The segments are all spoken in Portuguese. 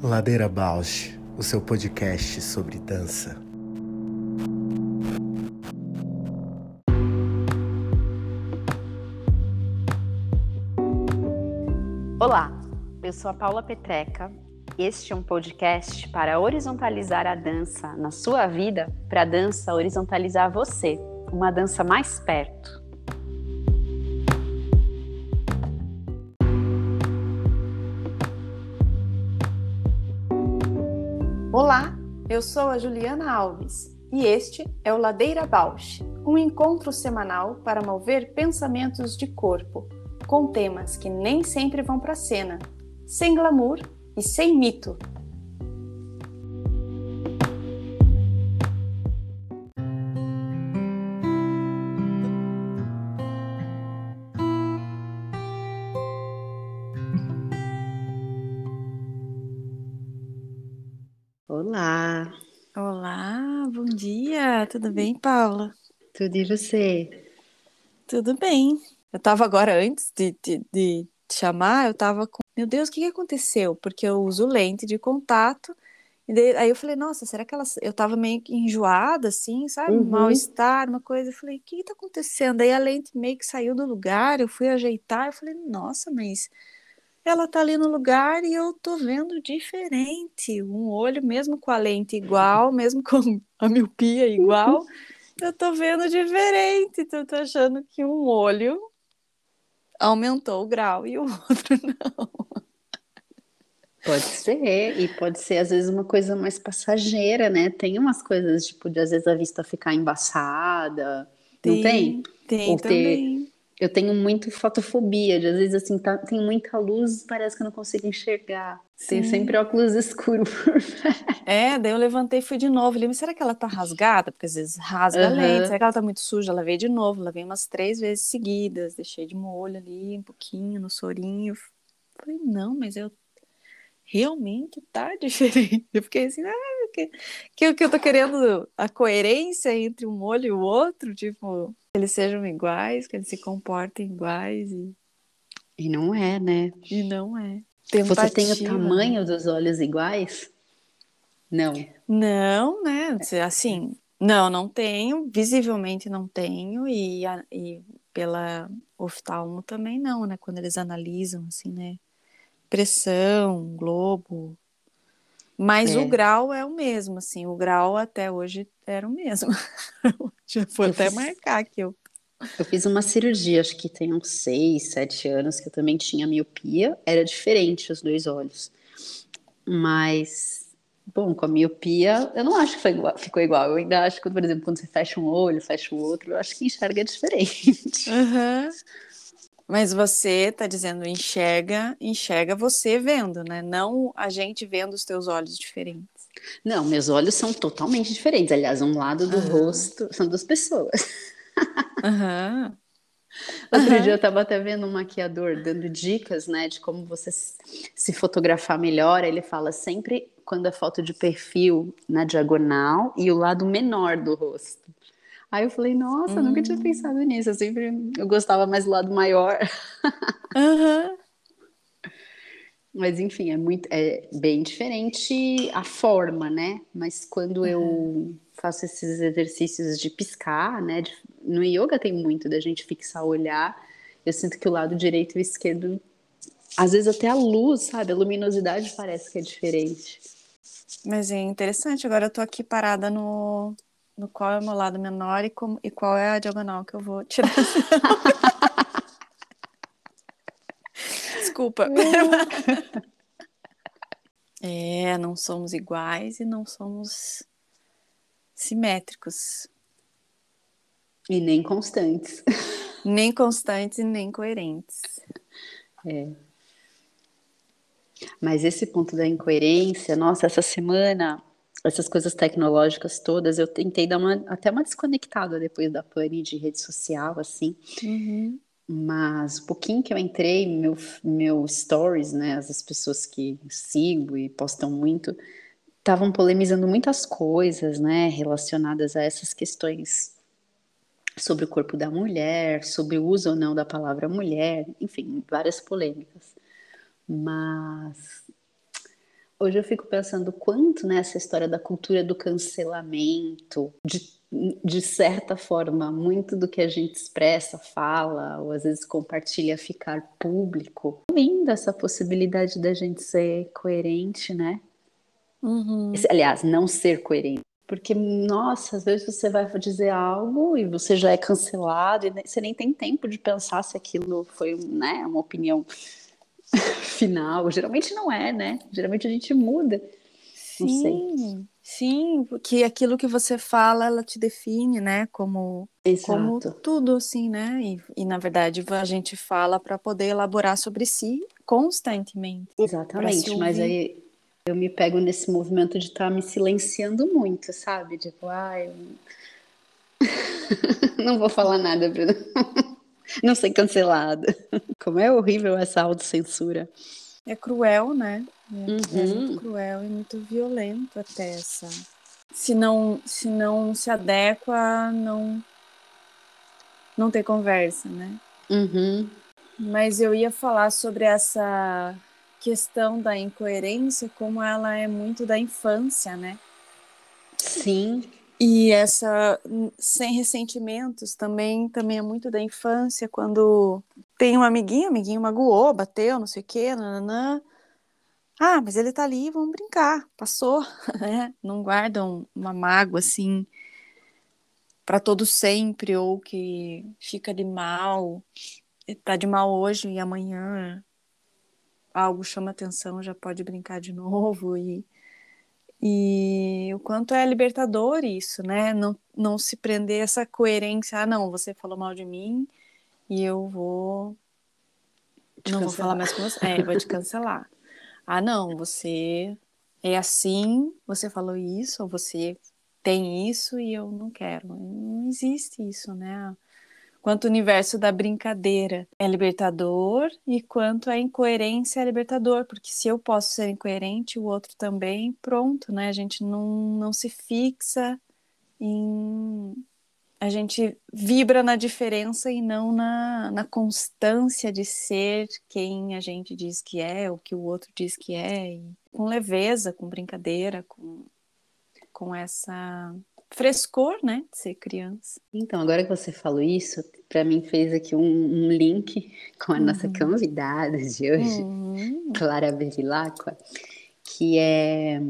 Ladeira Bausch, o seu podcast sobre dança. Olá, eu sou a Paula Petreca. Este é um podcast para horizontalizar a dança na sua vida, para a dança horizontalizar você, uma dança mais perto. Eu sou a Juliana Alves e este é o Ladeira Bausch, um encontro semanal para mover pensamentos de corpo, com temas que nem sempre vão para cena, sem glamour e sem mito. Tudo bem, Paula? tudo e você? Tudo bem. Eu tava agora, antes de, de, de te chamar, eu tava com. Meu Deus, o que que aconteceu? Porque eu uso lente de contato. E daí, aí eu falei, nossa, será que ela. Eu tava meio que enjoada, assim, sabe? Um Uhum. mal-estar, uma coisa. Eu falei, o que que tá acontecendo? Aí a lente meio que saiu do lugar, eu fui ajeitar, eu falei, nossa, mas ela tá ali no lugar e eu tô vendo diferente. Um olho, mesmo com a lente igual, mesmo com a miopia igual, eu tô vendo diferente. Então, eu tô achando que um olho aumentou o grau e o outro não. Pode ser, e pode ser às vezes uma coisa mais passageira, né? Tem umas coisas, tipo, de às vezes a vista ficar embaçada, não tem? Tem Ou ter- também. Eu tenho muito fotofobia, de às vezes assim, tá, tem muita luz, parece que eu não consigo enxergar. Tem Sim. sempre óculos escuros. É, daí eu levantei e fui de novo. Falei, mas será que ela tá rasgada? Porque às vezes rasga a Aham. lente. Será que ela tá muito suja? Lavei de novo. Lavei umas três vezes seguidas. Deixei de molho ali, um pouquinho, no sorinho. Falei, não, mas eu realmente tá diferente. Eu fiquei assim, ah, que, que, que eu tô querendo a coerência entre um olho e o outro, tipo, que eles sejam iguais, que eles se comportem iguais e, E não é, né? e não é. Você tem o né? tamanho dos olhos iguais? Não. Não, né? Assim, não, não tenho, visivelmente não tenho, e, e pela oftalmo também não, né? Quando eles analisam, assim, né? Pressão, globo. Mas É. o grau é o mesmo, assim, o grau até hoje era o mesmo. Já vou Eu até fiz- marcar aqui. Eu... Eu fiz uma cirurgia, acho que tem uns seis, sete anos, que eu também tinha miopia. Era diferente os dois olhos. Mas, bom, com a miopia, eu não acho que foi igual- ficou igual. Eu ainda acho que, por exemplo, quando você fecha um olho, fecha o outro, eu acho que enxerga diferente. Aham. Mas você tá dizendo enxerga, enxerga você vendo, né? Não a gente vendo os teus olhos diferentes. Não, meus olhos são totalmente diferentes. Aliás, um lado do Aham. rosto são duas pessoas. Aham. Outro Aham. dia eu estava até vendo um maquiador dando dicas, né, de como você se fotografar melhor. Ele fala sempre quando é foto de perfil na diagonal e o lado menor do rosto. Aí eu falei, nossa, nunca tinha Hum. pensado nisso. Eu sempre eu gostava mais do lado maior. Aham. Mas enfim, é muito é bem diferente a forma, né? Mas quando eu faço esses exercícios de piscar, né? de- no yoga tem muito da gente fixar o olhar. Eu sinto que o lado direito e o esquerdo, às vezes até a luz, sabe? A luminosidade parece que é diferente. Mas é interessante, agora eu tô aqui parada no, no qual é o meu lado menor e, como, e qual é a diagonal que eu vou tirar. Desculpa. É, não somos iguais e não somos simétricos, E nem constantes. nem constantes e nem coerentes. Mas esse ponto da incoerência, nossa, essa semana, essas coisas tecnológicas todas, eu tentei dar uma, até uma desconectada depois da pane de rede social, assim. Uhum. Mas o pouquinho que eu entrei, meu, meu stories, né, as pessoas que sigo e postam muito, estavam polemizando muitas coisas, né, relacionadas a essas questões sobre o corpo da mulher, sobre o uso ou não da palavra mulher, enfim, várias polêmicas. Mas hoje eu fico pensando quanto nessa né, história da cultura do cancelamento, de, de certa forma, muito do que a gente expressa, fala, ou às vezes compartilha ficar público. Linda essa possibilidade da gente ser coerente, né? Uhum. Aliás, não ser coerente. Porque, nossa, às vezes você vai dizer algo e você já é cancelado e você nem tem tempo de pensar se aquilo foi né, uma opinião final. Geralmente não é, né? Geralmente a gente muda. Sim, sim, porque aquilo que você fala, ela te define, né? Como, como tudo, assim, né? E, e na verdade a gente fala para poder elaborar sobre si constantemente. Exatamente, mas aí eu me pego nesse movimento de estar tá me silenciando muito, sabe? Tipo, ai. não vou falar nada, Bruno. Não ser cancelada. Como é horrível essa autocensura. É cruel, né? É, uhum. é muito cruel e muito violento até essa. Se não se, não se adequa, não, não tem conversa, né? Uhum. Mas eu ia falar sobre essa questão da incoerência, como ela é muito da infância, né? Sim. E essa sem ressentimentos também também é muito da infância, quando tem um amiguinho, amiguinho magoou, bateu, não sei o quê, nananã. Ah, mas ele tá ali, vamos brincar. Passou, né? Não guardam uma mágoa assim para todo sempre ou que fica de mal, tá de mal hoje e amanhã algo chama atenção, já pode brincar de novo e e o quanto é libertador isso, né? Não, não se prender essa coerência. Ah, não, você falou mal de mim e eu vou. Te não cancelar. vou falar mais com você. É, vou te cancelar. ah, não, você é assim, você falou isso, ou você tem isso e eu não quero. Não existe isso, né? Quanto o universo da brincadeira é libertador e quanto a incoerência é libertador, porque se eu posso ser incoerente, o outro também, pronto, né? A gente não, não se fixa em. A gente vibra na diferença e não na, na constância de ser quem a gente diz que é, o que o outro diz que é, com leveza, com brincadeira, com, com essa frescor, né, de ser criança. Então, agora que você falou isso, para mim fez aqui um, um, link com a nossa uhum. convidada de hoje, uhum. Clara Bevilacqua, que é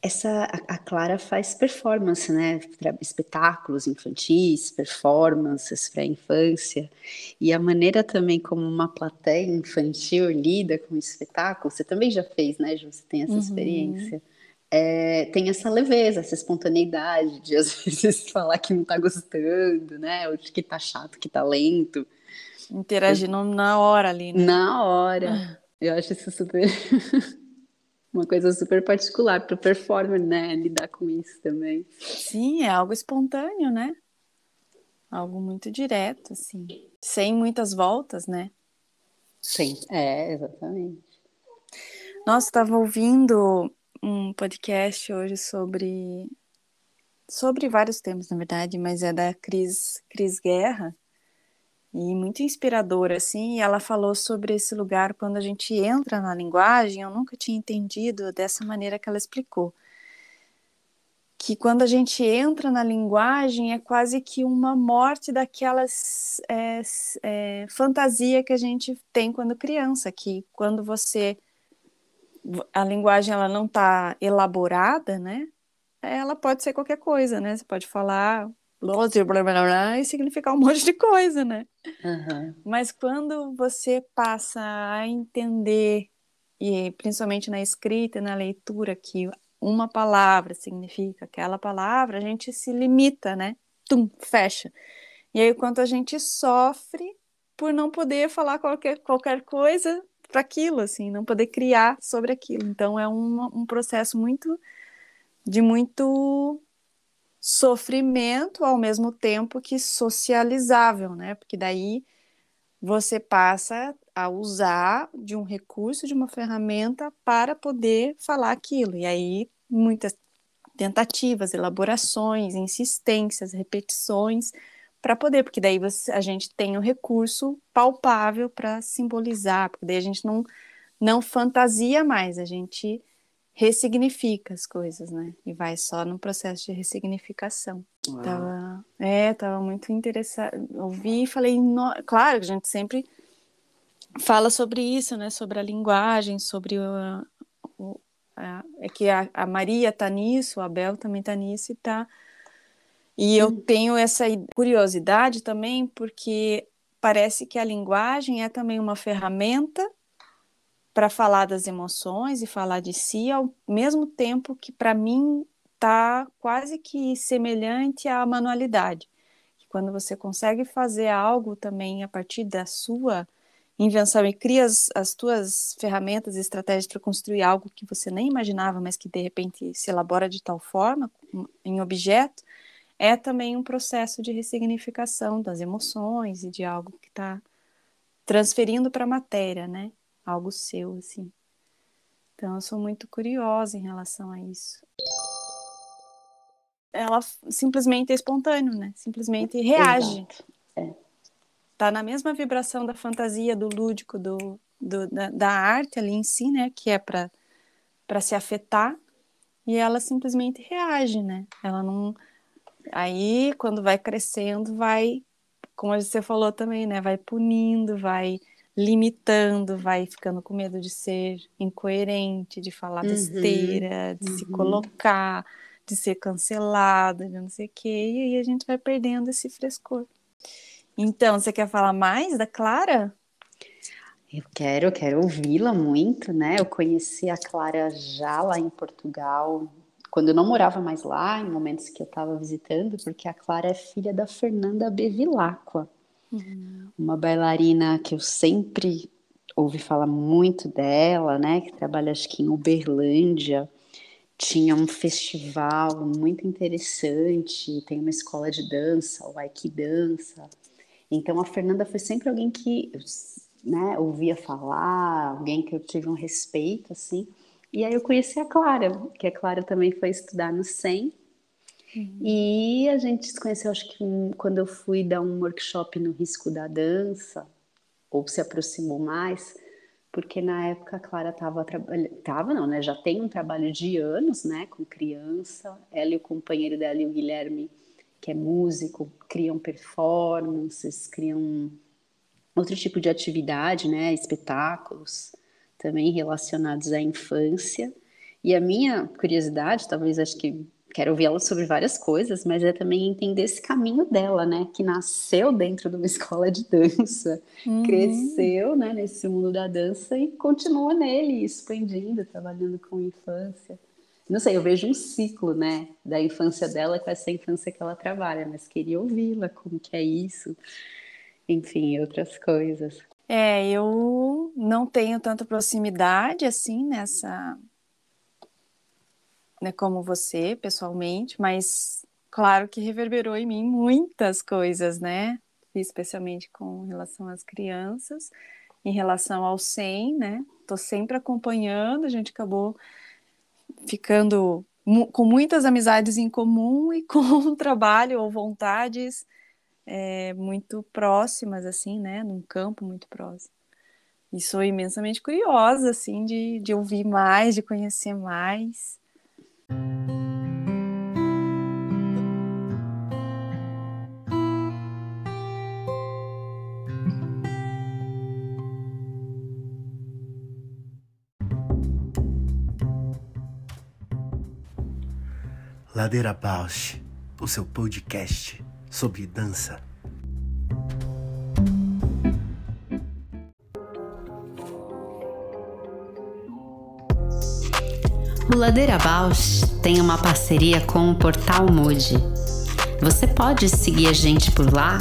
essa a Clara faz performance, né? Espetáculos infantis, performances para a infância. E a maneira também como uma plateia infantil lida com o espetáculo, você também já fez, né, Ju? Você tem essa uhum. experiência é, tem essa leveza, essa espontaneidade de às vezes falar que não tá gostando, né? Ou de que tá chato, que tá lento. Interagindo Eu... na hora ali, né? Na hora. Ah. Eu acho isso super. Uma coisa super particular para o performer, né? Lidar com isso também. Sim, é algo espontâneo, né? Algo muito direto, assim. Sem muitas voltas, né? Sim, é, exatamente. Nossa, estava ouvindo um podcast hoje sobre sobre vários temas, na verdade, mas é da Cris, Cris Guerra e muito inspiradora, assim, e ela falou sobre esse lugar quando a gente entra na linguagem, eu nunca tinha entendido dessa maneira que ela explicou, que quando a gente entra na linguagem é quase que uma morte daquelas é, é, fantasia que a gente tem quando criança, que quando você a linguagem ela não está elaborada, né? Ela pode ser qualquer coisa, né? Você pode falar e significar um monte de coisa, né? Uhum. Mas quando você passa a entender, e principalmente na escrita e na leitura, que uma palavra significa aquela palavra, a gente se limita, né? Tum, fecha. E aí, quanto a gente sofre por não poder falar qualquer, qualquer coisa para aquilo, assim, não poder criar sobre aquilo. Então é um, um processo muito de muito sofrimento ao mesmo tempo que socializável, né? Porque daí você passa a usar de um recurso, de uma ferramenta para poder falar aquilo. E aí muitas tentativas, elaborações, insistências, repetições, para poder, porque daí você, a gente tem um recurso palpável para simbolizar, porque daí a gente não, não fantasia mais, a gente ressignifica as coisas, né? E vai só no processo de ressignificação. Tava, é, tava muito interessado. Ouvi e falei, no... claro, a gente sempre fala sobre isso, né? Sobre a linguagem, sobre o, o a, é que a, a Maria tá nisso, o Abel também tá nisso e tá. E eu hum. tenho essa curiosidade também, porque parece que a linguagem é também uma ferramenta para falar das emoções e falar de si, ao mesmo tempo que para mim está quase que semelhante à manualidade. Quando você consegue fazer algo também a partir da sua invenção e cria as, as tuas ferramentas e estratégias para construir algo que você nem imaginava, mas que de repente se elabora de tal forma em objeto, é também um processo de ressignificação das emoções e de algo que está transferindo para a matéria, né? algo seu, assim. Então, eu sou muito curiosa em relação a isso. Ela simplesmente é espontâneo, né? Simplesmente reage. É. Tá na mesma vibração da fantasia, do lúdico, do, do da, da, arte ali em si, né? Que é para para se afetar. E ela simplesmente reage, né? Ela não. Aí, quando vai crescendo, vai, como você falou também, né? Vai punindo, vai limitando, vai ficando com medo de ser incoerente, de falar uhum, besteira, de uhum. se colocar, de ser cancelado, de não sei o quê, e aí a gente vai perdendo esse frescor. Então, você quer falar mais da Clara? Eu quero, quero ouvi-la muito, né? Eu conheci a Clara já lá em Portugal, quando eu não morava mais lá, em momentos que eu estava visitando, porque a Clara é filha da Fernanda Bevilacqua. Uhum. Uma bailarina que eu sempre ouvi falar muito dela, né? Que trabalha acho que em Uberlândia. Tinha um festival muito interessante, tem uma escola de dança, o Aiki Dança. Então a Fernanda foi sempre alguém que né, ouvia falar, alguém que eu tive um respeito, assim. E aí eu conheci a Clara, que a Clara também foi estudar no SEM, Uhum. E a gente se conheceu, acho que quando eu fui dar um workshop no risco da dança, ou se aproximou mais, porque na época a Clara estava trabalhando, tava não, né? Já tem um trabalho de anos, né, com criança. Ela e o companheiro dela, o Guilherme, que é músico, criam performances, criam outro tipo de atividade, né, espetáculos também relacionados à infância. E a minha curiosidade, talvez acho que quero ouvir ela sobre várias coisas, mas é também entender esse caminho dela, né? Que nasceu dentro de uma escola de dança, uhum. cresceu, né, nesse mundo da dança e continua nele, expandindo, trabalhando com infância. Não sei, eu vejo um ciclo, né, da infância dela com essa infância que ela trabalha, mas queria ouvi-la, como que é isso, enfim, outras coisas. É, eu não tenho tanta proximidade assim nessa né, como você, pessoalmente, mas claro que reverberou em mim muitas coisas, né? Especialmente com relação às crianças, em relação ao SEM, né? Tô sempre acompanhando, a gente acabou ficando com muitas amizades em comum e com trabalho ou vontades é, muito próximas, assim, né? Num campo muito próximo. E sou imensamente curiosa, assim, de, de ouvir mais, de conhecer mais. Ladeira Bausch, o seu podcast sobre dança. O Ladeira Bausch tem uma parceria com o Portal Mude. Você pode seguir a gente por lá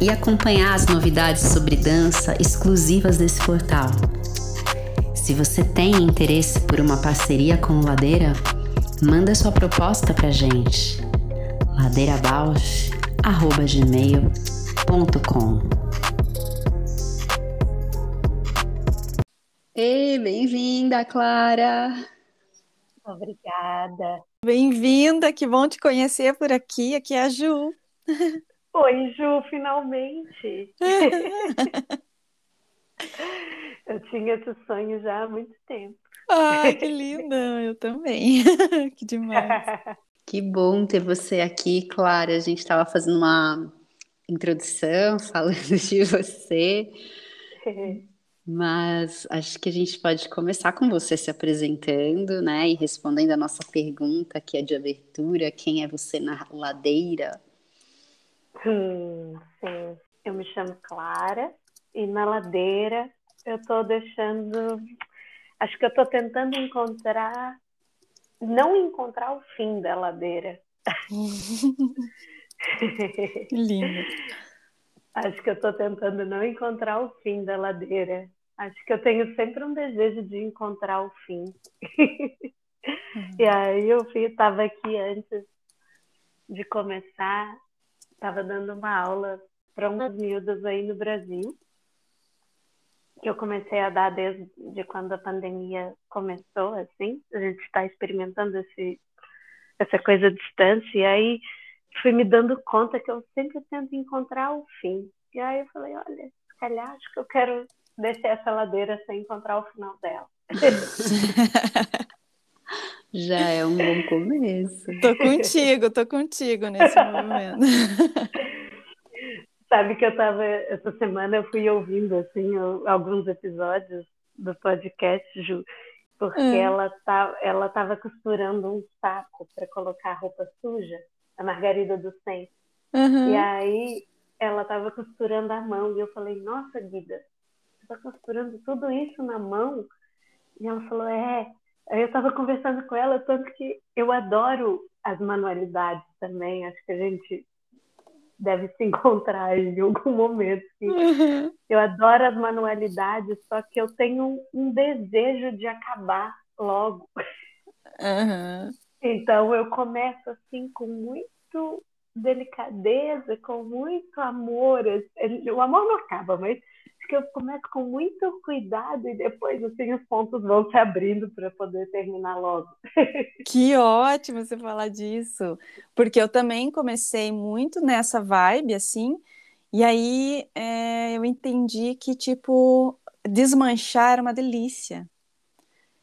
e acompanhar as novidades sobre dança exclusivas desse portal. Se você tem interesse por uma parceria com o Ladeira, manda sua proposta pra gente. ladeirabausch.gmail.com Ei, bem-vinda, Clara! Obrigada. Bem-vinda, que bom te conhecer por aqui. Aqui é a Ju. Oi, Ju, finalmente. Eu tinha esse sonho já há muito tempo. Ai, que linda! Eu também. que demais. Que bom ter você aqui, Clara. A gente estava fazendo uma introdução falando de você. Mas acho que a gente pode começar com você se apresentando, né? E respondendo a nossa pergunta, que é de abertura: quem é você na ladeira? Hum, sim, eu me chamo Clara e na ladeira eu estou deixando. Acho que eu estou tentando encontrar. Não encontrar o fim da ladeira. Lindo. Acho que eu estou tentando não encontrar o fim da ladeira. Acho que eu tenho sempre um desejo de encontrar o fim. Uhum. E aí eu estava aqui antes de começar, estava dando uma aula para umas miúdas aí no Brasil que eu comecei a dar desde quando a pandemia começou, assim, a gente está experimentando esse, essa coisa à distância, e aí fui me dando conta que eu sempre tento encontrar o fim. E aí eu falei, olha, se calhar acho que eu quero descer essa ladeira sem encontrar o final dela. Já é um bom começo. Tô contigo, tô contigo nesse momento. Sabe que eu tava, essa semana eu fui ouvindo, assim, alguns episódios do podcast, Ju, porque hum. ela, tá, ela tava costurando um saco para colocar roupa suja, a Margarida do Cem. Uhum. E aí ela tava costurando a mão, e eu falei, nossa, Guida, você tá costurando tudo isso na mão? E ela falou, é. Aí eu tava conversando com ela, tanto que eu adoro as manualidades também, acho que a gente deve se encontrar em algum momento. Uhum. Eu adoro as manualidades, só que eu tenho um desejo de acabar logo. Uhum. Então eu começo assim com muito delicadeza, com muito amor. O amor não acaba, mas que eu começo com muito cuidado e depois assim os pontos vão se abrindo para poder terminar logo. Que ótimo você falar disso, porque eu também comecei muito nessa vibe assim, e aí é, eu entendi que tipo desmanchar era uma delícia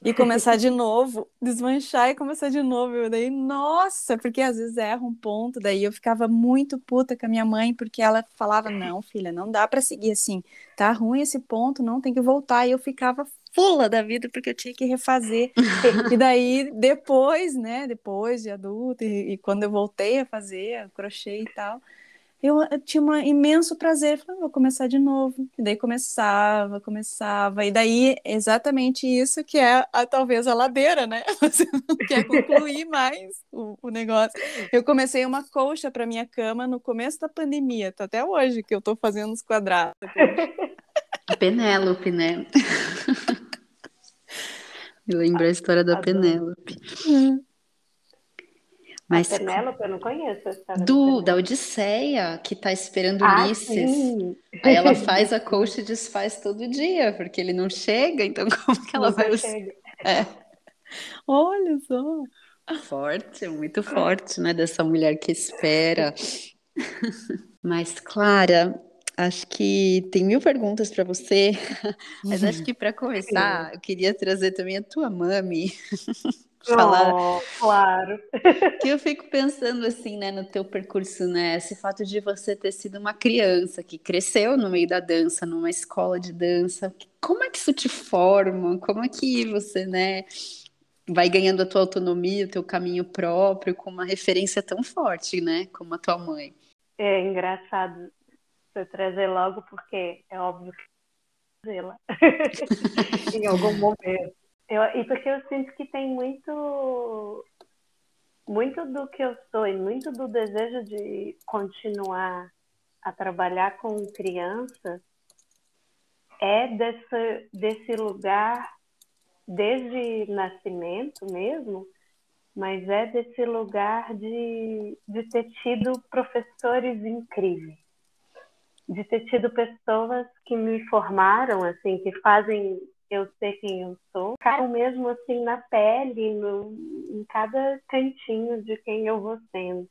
e começar de novo, desmanchar e começar de novo. Eu daí, nossa, porque às vezes erra um ponto, daí eu ficava muito puta com a minha mãe, porque ela falava: "Não, filha, não dá para seguir assim. Tá ruim esse ponto, não tem que voltar". E eu ficava fula da vida porque eu tinha que refazer. e daí depois, né, depois de adulta e, e quando eu voltei a fazer crochê e tal, eu, eu tinha um imenso prazer, falei, vou começar de novo. E daí começava, começava. E daí, exatamente isso que é a, talvez a ladeira, né? Você não quer concluir mais o, o negócio. Eu comecei uma colcha para minha cama no começo da pandemia, tá até hoje que eu estou fazendo os quadrados. Penélope, né? Me lembra a história da Penélope. Hum. Mas, a Penélope, eu não conheço do, da Odisseia, que está esperando ah, Ulisses. Sim. Aí ela faz a coxa e desfaz todo dia, porque ele não chega, então como que ela não vai... É. Olha só. Forte, muito forte, né? Dessa mulher que espera. Mas, Clara, acho que tem mil perguntas para você, mas acho que para começar, eu queria trazer também a tua mami. Falar. Oh, claro. que eu fico pensando assim, né, no teu percurso, né, esse fato de você ter sido uma criança que cresceu no meio da dança, numa escola de dança, como é que isso te forma? Como é que você, né, vai ganhando a tua autonomia, o teu caminho próprio, com uma referência tão forte, né, como a tua mãe? É engraçado você trazer logo, porque é óbvio que fazê-la em algum momento. Eu, e porque eu sinto que tem muito muito do que eu sou e muito do desejo de continuar a trabalhar com crianças é desse, desse lugar desde nascimento mesmo, mas é desse lugar de, de ter tido professores incríveis, de ter tido pessoas que me formaram, assim, que fazem eu ser quem eu sou, caro mesmo assim na pele, no, em cada cantinho de quem eu vou sendo.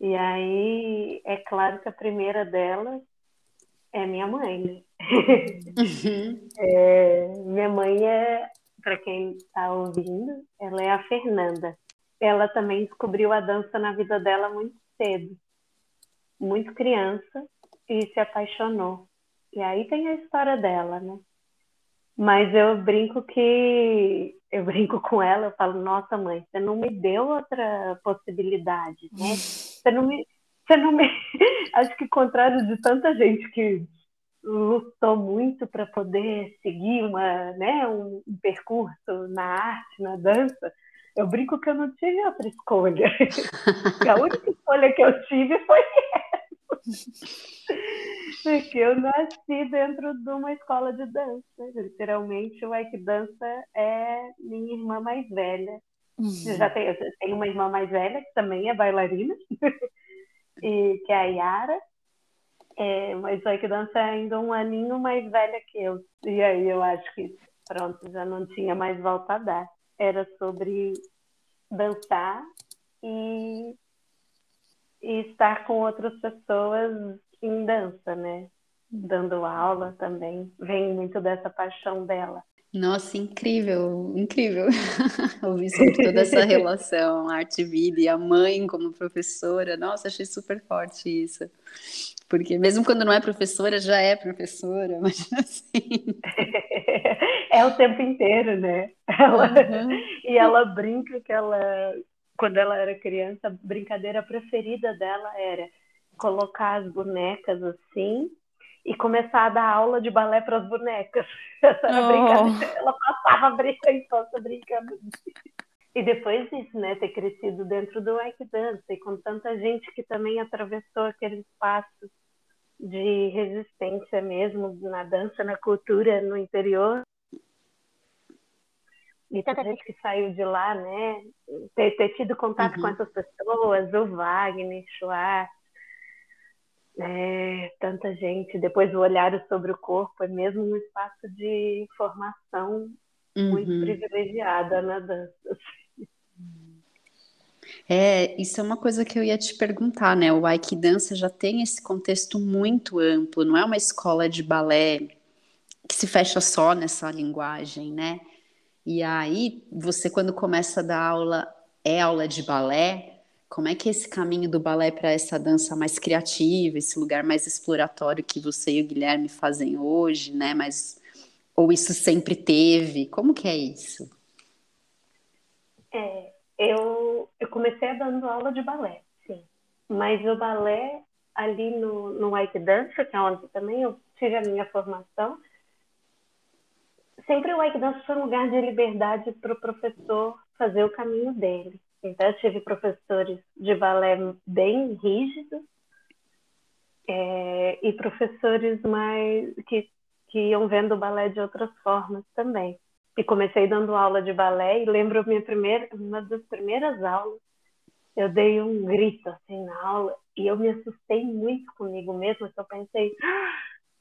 E aí, é claro que a primeira delas é minha mãe, né? Uhum. é, minha mãe é, para quem está ouvindo, ela é a Fernanda. Ela também descobriu a dança na vida dela muito cedo, muito criança, e se apaixonou. E aí tem a história dela, né? Mas eu brinco que eu brinco com ela, eu falo, nossa mãe, você não me deu outra possibilidade, né? Você não me, você não me, acho que contrário de tanta gente que lutou muito para poder seguir uma, né, um, um, percurso na arte, na dança, eu brinco que eu não tive outra escolha. a única escolha que eu tive foi essa. Porque eu nasci dentro de uma escola de dança. Literalmente, o Ike Dança é minha irmã mais velha. Uhum. Já tenho, tenho uma irmã mais velha, que também é bailarina, e, que é a Yara. É, mas o Ike Dança é ainda um aninho mais velha que eu. E aí eu acho que, pronto, já não tinha mais volta a dar. Era sobre dançar e, e estar com outras pessoas em dança, né? Dando aula também. Vem muito dessa paixão dela. Nossa, incrível, incrível ouvir sobre toda essa relação, arte-vida e a mãe como professora. Nossa, achei super forte isso. Porque mesmo quando não é professora, já é professora, mas assim. É o tempo inteiro, né? Ela... Uhum. E ela brinca que ela, quando ela era criança, a brincadeira preferida dela era colocar as bonecas assim e começar a dar aula de balé para as bonecas. Essa era oh. Ela passava a infância brincando. E depois disso, né, ter crescido dentro do Ike Dance e com tanta gente que também atravessou aquele espaço de resistência mesmo na dança, na cultura, no interior. E tanta gente que saiu de lá, né, ter, ter tido contato uhum. com essas pessoas, o Wagner, Schwartz, é, tanta gente. Depois o olhar sobre o corpo é mesmo um espaço de formação uhum. muito privilegiada na dança. É, isso é uma coisa que eu ia te perguntar, né? O Aiki Dança já tem esse contexto muito amplo, não é uma escola de balé que se fecha só nessa linguagem, né? E aí, você quando começa a dar aula, é aula de balé, como é que é esse caminho do balé para essa dança mais criativa, esse lugar mais exploratório que você e o Guilherme fazem hoje, né? Mas ou isso sempre teve? Como que é isso? É, eu, eu comecei dando aula de balé, sim. Mas o balé ali no, no White Dance, que é onde também eu tive a minha formação, sempre o Dance foi um lugar de liberdade para o professor fazer o caminho dele. Então, eu tive professores de balé bem rígidos é, e professores mais que, que iam vendo o balé de outras formas também. E comecei dando aula de balé e lembro minha primeira, uma das primeiras aulas, eu dei um grito assim na aula e eu me assustei muito comigo mesma, eu pensei, ah,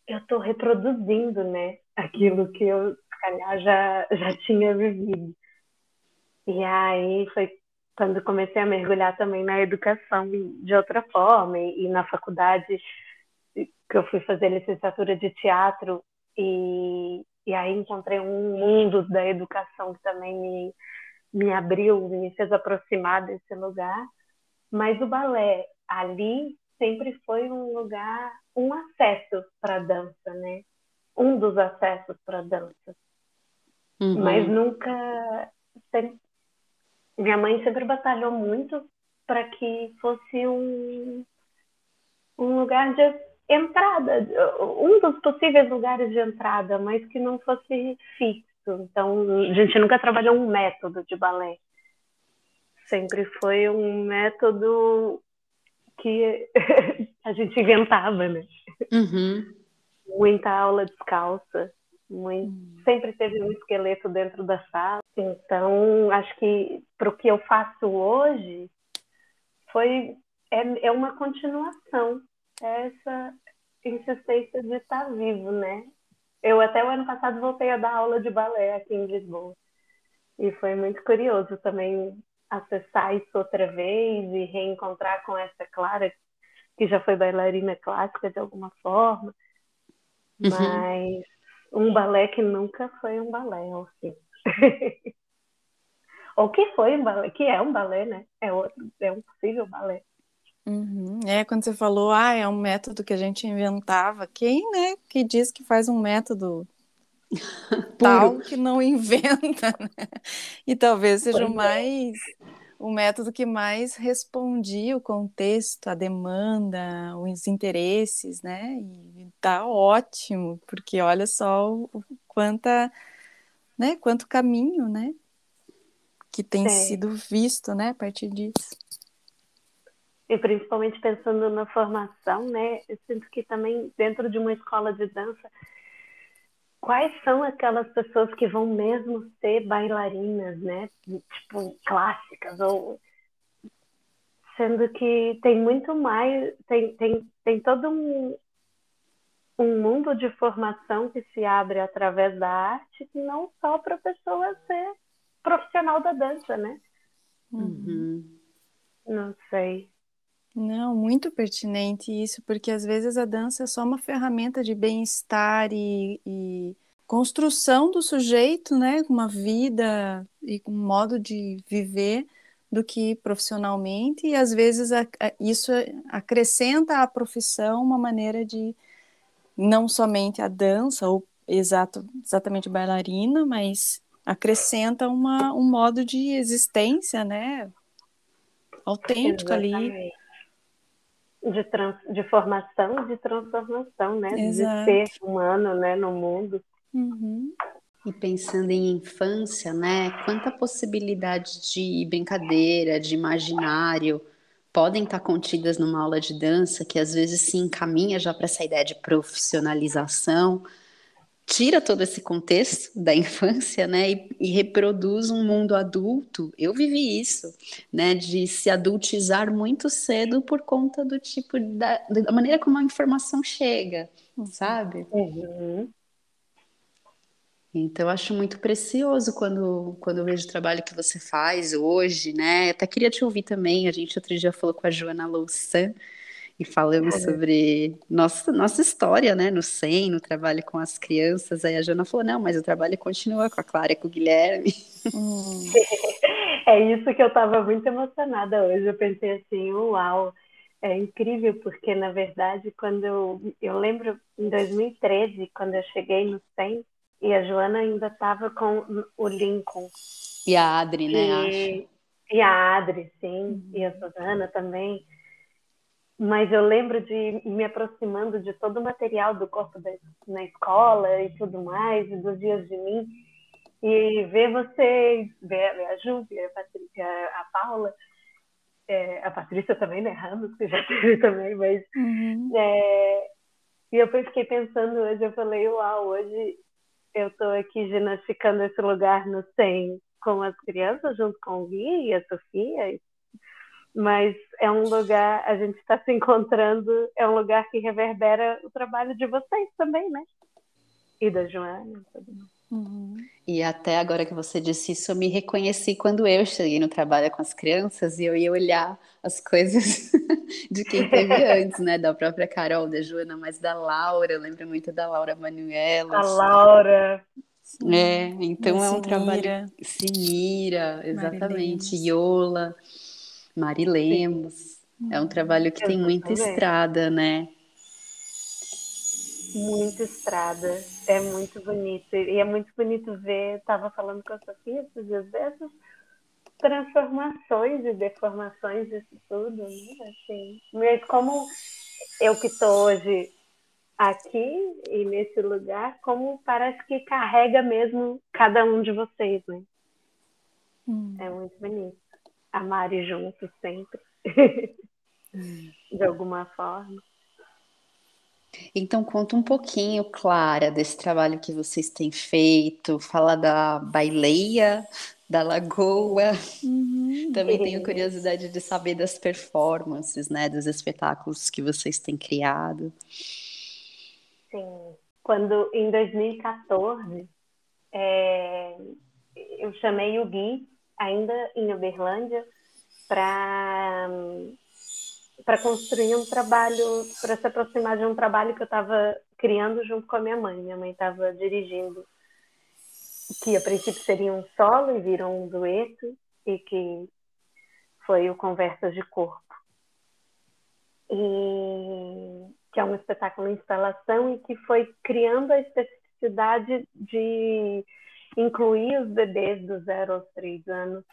eu estou reproduzindo, né, aquilo que eu, calhar, já, já tinha vivido. E aí foi quando comecei a mergulhar também na educação de outra forma e, e na faculdade que eu fui fazer licenciatura de teatro e, e aí encontrei um mundo da educação que também me, me abriu, me fez aproximar desse lugar. Mas o balé ali sempre foi um lugar, um acesso para a dança, né? Um dos acessos para a dança. Uhum. Mas nunca minha mãe sempre batalhou muito para que fosse um, um lugar de entrada, um dos possíveis lugares de entrada, mas que não fosse fixo. Então, a gente nunca trabalhou um método de balé. Sempre foi um método que a gente inventava, né? Uhum. Muita aula descalça, muito, hum. sempre teve um esqueleto dentro da sala. Então, acho que para o que eu faço hoje foi é, é uma continuação é essa insistência de estar vivo, né? Eu até o ano passado voltei a dar aula de balé aqui em Lisboa. E foi muito curioso também acessar isso outra vez e reencontrar com essa Clara, que já foi bailarina clássica de alguma forma. Uhum. Mas um balé que nunca foi um balé, ou sim. ou que foi um balé, que é um balé, né? É, outro, é um possível balé. Uhum. É, quando você falou, ah, é um método que a gente inventava, quem, né, que diz que faz um método tal que não inventa, né? E talvez seja o é. O método que mais respondia o contexto, a demanda, os interesses, né? E tá ótimo, porque olha só o quanta, né, quanto caminho, né, que tem é. sido visto, né, a partir disso. E principalmente pensando na formação, né, eu sinto que também dentro de uma escola de dança quais são aquelas pessoas que vão mesmo ser bailarinas, né? Tipo, clássicas, ou sendo que tem muito mais, tem, tem, tem todo um, um mundo de formação que se abre através da arte, não só para a pessoa ser profissional da dança, né? Uhum. Não sei. Não, muito pertinente isso, porque às vezes a dança é só uma ferramenta de bem-estar e, e, construção do sujeito, né, com uma vida e com um modo de viver do que profissionalmente, e às vezes a, a, isso acrescenta à profissão uma maneira de não somente a dança, ou exato, exatamente bailarina, mas acrescenta uma, um modo de existência, né, autêntico Exatamente. ali de, trans, de formação de transformação, né? Exato. De ser humano, né, no mundo. Uhum. E pensando em infância, né? Quanta possibilidade de brincadeira, de imaginário podem estar contidas numa aula de dança que às vezes se encaminha já para essa ideia de profissionalização, tira todo esse contexto da infância, né, e, e, reproduz um mundo adulto. Eu vivi isso, né, de se adultizar muito cedo por conta do tipo da, da maneira como a informação chega, sabe? Uhum. Então, eu acho muito precioso quando, quando eu vejo o trabalho que você faz hoje, né? Até queria te ouvir também. A gente outro dia falou com a Joana Louçã, e falamos sobre nossa, nossa história, né, no SEM, no trabalho com as crianças. Aí a Jana falou: não, mas o trabalho continua com a Clara e com o Guilherme. Hum. é isso que eu estava muito emocionada hoje. Eu pensei assim: uau, é incrível, porque na verdade, quando eu, eu lembro em 2013, quando eu cheguei no SEM, e a Joana ainda estava com o Lincoln. E a Adri, né? E, acho. e a Adri, sim, uhum. e a Susana também mas eu lembro de me aproximando de todo o material do corpo da, na escola e tudo mais, e dos dias de mim, e ver vocês, ver, a Ju, ver a Patrícia, a Paula, é, a Patrícia também, né, Ramos, que já teve também, mas... Uhum. É, e eu fiquei pensando hoje, eu falei, uau, hoje eu estou aqui ginasticando esse lugar no SEM com as crianças, junto com o Gui e a Sofia, e mas é um lugar, a gente está se encontrando, é um lugar que reverbera o trabalho de vocês também, né? E da Joana. Uhum. E até agora que você disse isso, eu me reconheci quando eu cheguei no trabalho com as crianças e eu ia olhar as coisas de quem teve antes, né? Da própria Carol, da Joana, mas da Laura, eu lembro muito da Laura Manuela. A Laura. É, então é um trabalho. Sinira, exatamente. Iola. Mari Lemos. É um trabalho que tem muita estrada, né? Muita estrada. É muito bonito. E é muito bonito ver, estava falando com a Sofia esses dias dessas transformações e deformações disso tudo, né? Assim, mas como eu que estou hoje aqui e nesse lugar, como parece que carrega mesmo cada um de vocês, né? Hum. É muito bonito a Mari junto sempre, de alguma forma. Então, conta um pouquinho, Clara, desse trabalho que vocês têm feito. Fala da baileia, da lagoa. Uhum. Também tenho curiosidade de saber das performances, né, dos espetáculos que vocês têm criado. Sim. quando em 2014 é, eu chamei o Gui, ainda em Uberlândia, para para construir um trabalho, para se aproximar de um trabalho que eu estava criando junto com a minha mãe. Minha mãe estava dirigindo, que a princípio seria um solo e virou um dueto, e que foi o Conversas de Corpo. E que é um espetáculo em instalação e que foi criando a especificidade de incluir os bebês do zero aos três anos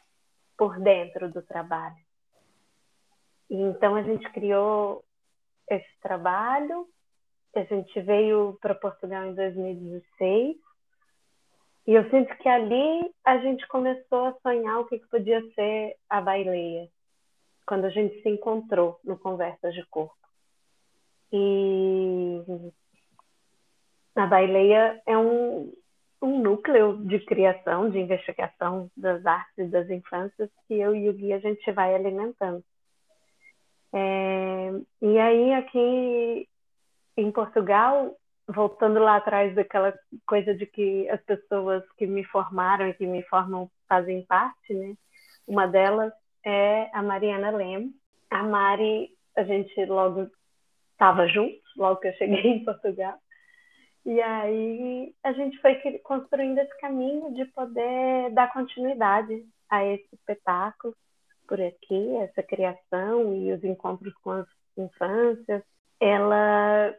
por dentro do trabalho. E então a gente criou esse trabalho, a gente veio para Portugal em 2016 e eu sinto que ali a gente começou a sonhar o que, que podia ser a baileia, quando a gente se encontrou no Conversas de Corpo. E a baileia é um, um núcleo de criação, de investigação das artes das infâncias que eu e o Gui a gente vai alimentando. É, e aí aqui em Portugal, voltando lá atrás daquela coisa de que as pessoas que me formaram e que me formam fazem parte, né? Uma delas é a Mariana Lem. A Mari, a gente logo estava juntos, logo que eu cheguei em Portugal. E aí a gente foi construindo esse caminho de poder dar continuidade a esse espetáculo por aqui, essa criação e os encontros com as infâncias. Ela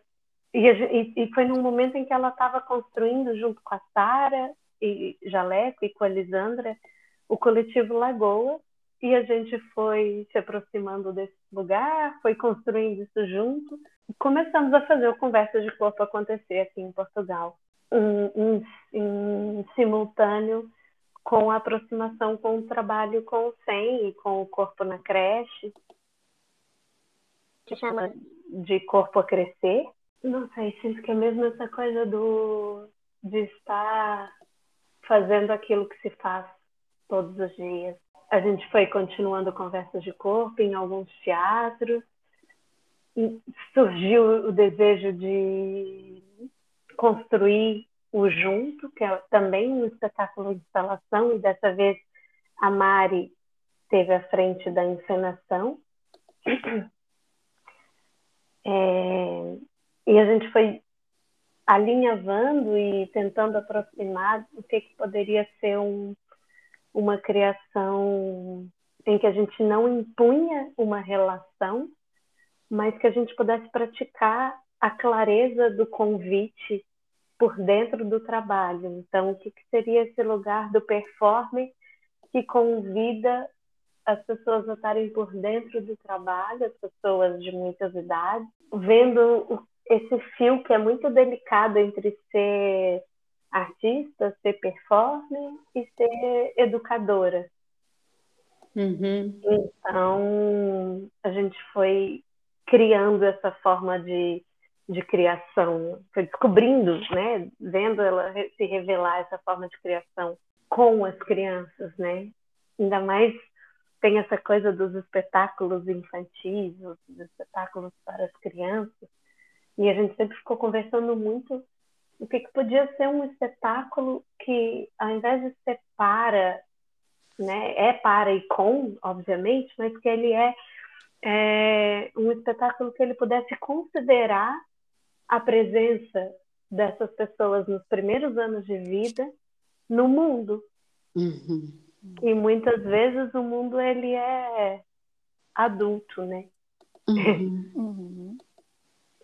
e, e foi num momento em que ela estava construindo junto com a Sara e Jaleco e com a Lisandra o coletivo Lagoa e a gente foi se aproximando desse lugar, foi construindo isso junto começamos a fazer o Conversa de Corpo acontecer aqui em Portugal, em, em, em simultâneo com a aproximação com o trabalho com o SEM e com o corpo na creche, que chama de corpo a crescer. Não sei, sinto que é mesmo essa coisa do de estar fazendo aquilo que se faz todos os dias. A gente foi continuando conversas de corpo em alguns teatros, surgiu o desejo de construir o Junto, que é também um espetáculo de instalação, e dessa vez a Mari teve à frente da encenação. É, e a gente foi alinhavando e tentando aproximar o que, que poderia ser um, uma criação em que a gente não impunha uma relação, mas que a gente pudesse praticar a clareza do convite por dentro do trabalho. Então, o que, que seria esse lugar do performer que convida as pessoas a estarem por dentro do trabalho, as pessoas de muitas idades, vendo esse fio que é muito delicado entre ser artista, ser performer e ser educadora. Uhum. Então, a gente foi criando essa forma de, de criação, foi descobrindo, né, vendo ela se revelar essa forma de criação com as crianças, né? Ainda mais tem essa coisa dos espetáculos infantis, os espetáculos para as crianças, e a gente sempre ficou conversando muito o que, que podia ser um espetáculo que, ao invés de ser para, né, é para e com, obviamente, mas que ele é é, um espetáculo que ele pudesse considerar a presença dessas pessoas nos primeiros anos de vida no mundo. Uhum. E muitas vezes o mundo ele é adulto, né? Uhum. Uhum.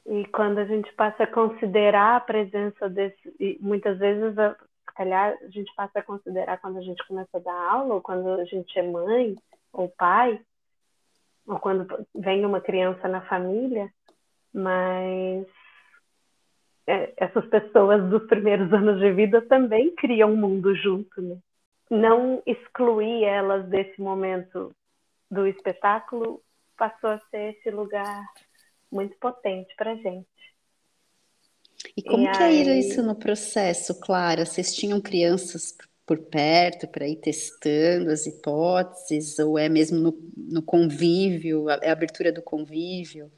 E quando a gente passa a considerar a presença desse, e muitas vezes, se calhar, a gente passa a considerar quando a gente começa a dar aula, ou quando a gente é mãe ou pai, ou quando vem uma criança na família, mas é, essas pessoas dos primeiros anos de vida também criam um mundo junto, né? Não excluir elas desse momento do espetáculo passou a ser esse lugar muito potente para gente. E como e que aí... era isso no processo, Clara? Vocês tinham crianças por perto para ir testando as hipóteses, ou é mesmo no, no convívio, é a abertura do convívio?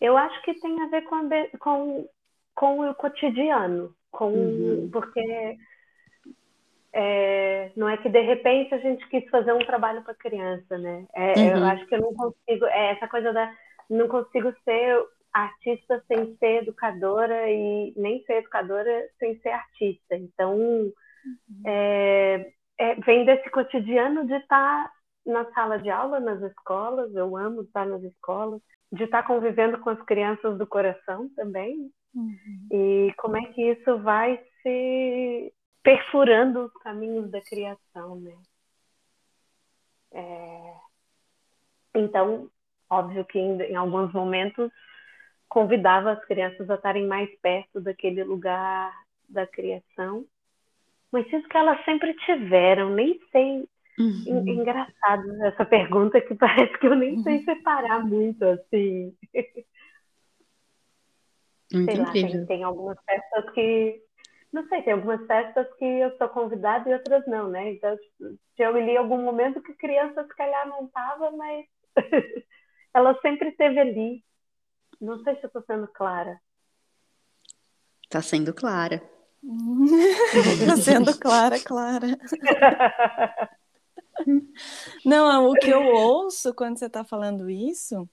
Eu acho que tem a ver com, a, com, com o cotidiano, com uhum. porque é, não é que de repente a gente quis fazer um trabalho para criança, né? É, uhum. Eu acho que eu não consigo, é essa coisa da não consigo ser artista sem ser educadora e nem ser educadora sem ser artista. Então. É, é, vem desse cotidiano de estar na sala de aula, nas escolas, eu amo estar nas escolas, de estar convivendo com as crianças do coração também. Uhum. E como é que isso vai se perfurando os caminhos da criação, né? É... Então, óbvio que em, em alguns momentos convidava as crianças a estarem mais perto daquele lugar da criação, mas isso que elas sempre tiveram, nem sei. Uhum. Engraçado essa pergunta que parece que eu nem sei uhum. separar muito assim. Muito sei lá, tem, tem algumas festas que não sei, tem algumas festas que eu sou convidada e outras não, né? Então, tipo, eu li algum momento que criança se calhar não estava, mas ela sempre esteve ali. Não sei se eu estou sendo clara. Está sendo clara. Sendo clara, clara. Não, o que eu ouço quando você está falando isso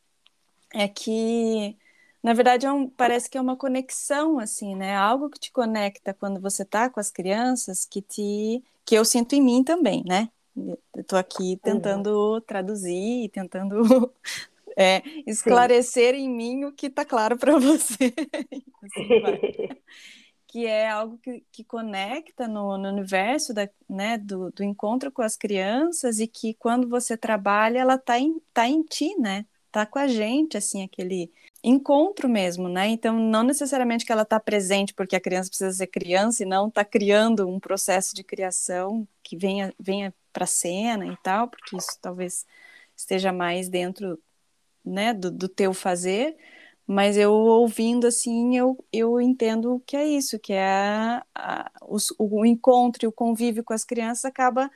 é que na verdade, é um, parece que é uma conexão, assim, né? Algo que te conecta quando você está com as crianças, que te, que eu sinto em mim também, né? Estou aqui tentando uhum. traduzir, tentando é, esclarecer Sim. em mim o que está claro para você. assim, que é algo que, que conecta no, no universo da, né, do, do, encontro com as crianças e que quando você trabalha, ela está em, tá em ti, né? Tá com a gente, assim, aquele encontro mesmo, né? Então, não necessariamente que ela está presente porque a criança precisa ser criança e não está criando um processo de criação que venha, venha para a cena e tal, porque isso talvez esteja mais dentro né, do, do teu fazer, mas eu ouvindo assim, eu, eu entendo que é isso, que é a, a, o, o encontro e o convívio com as crianças acaba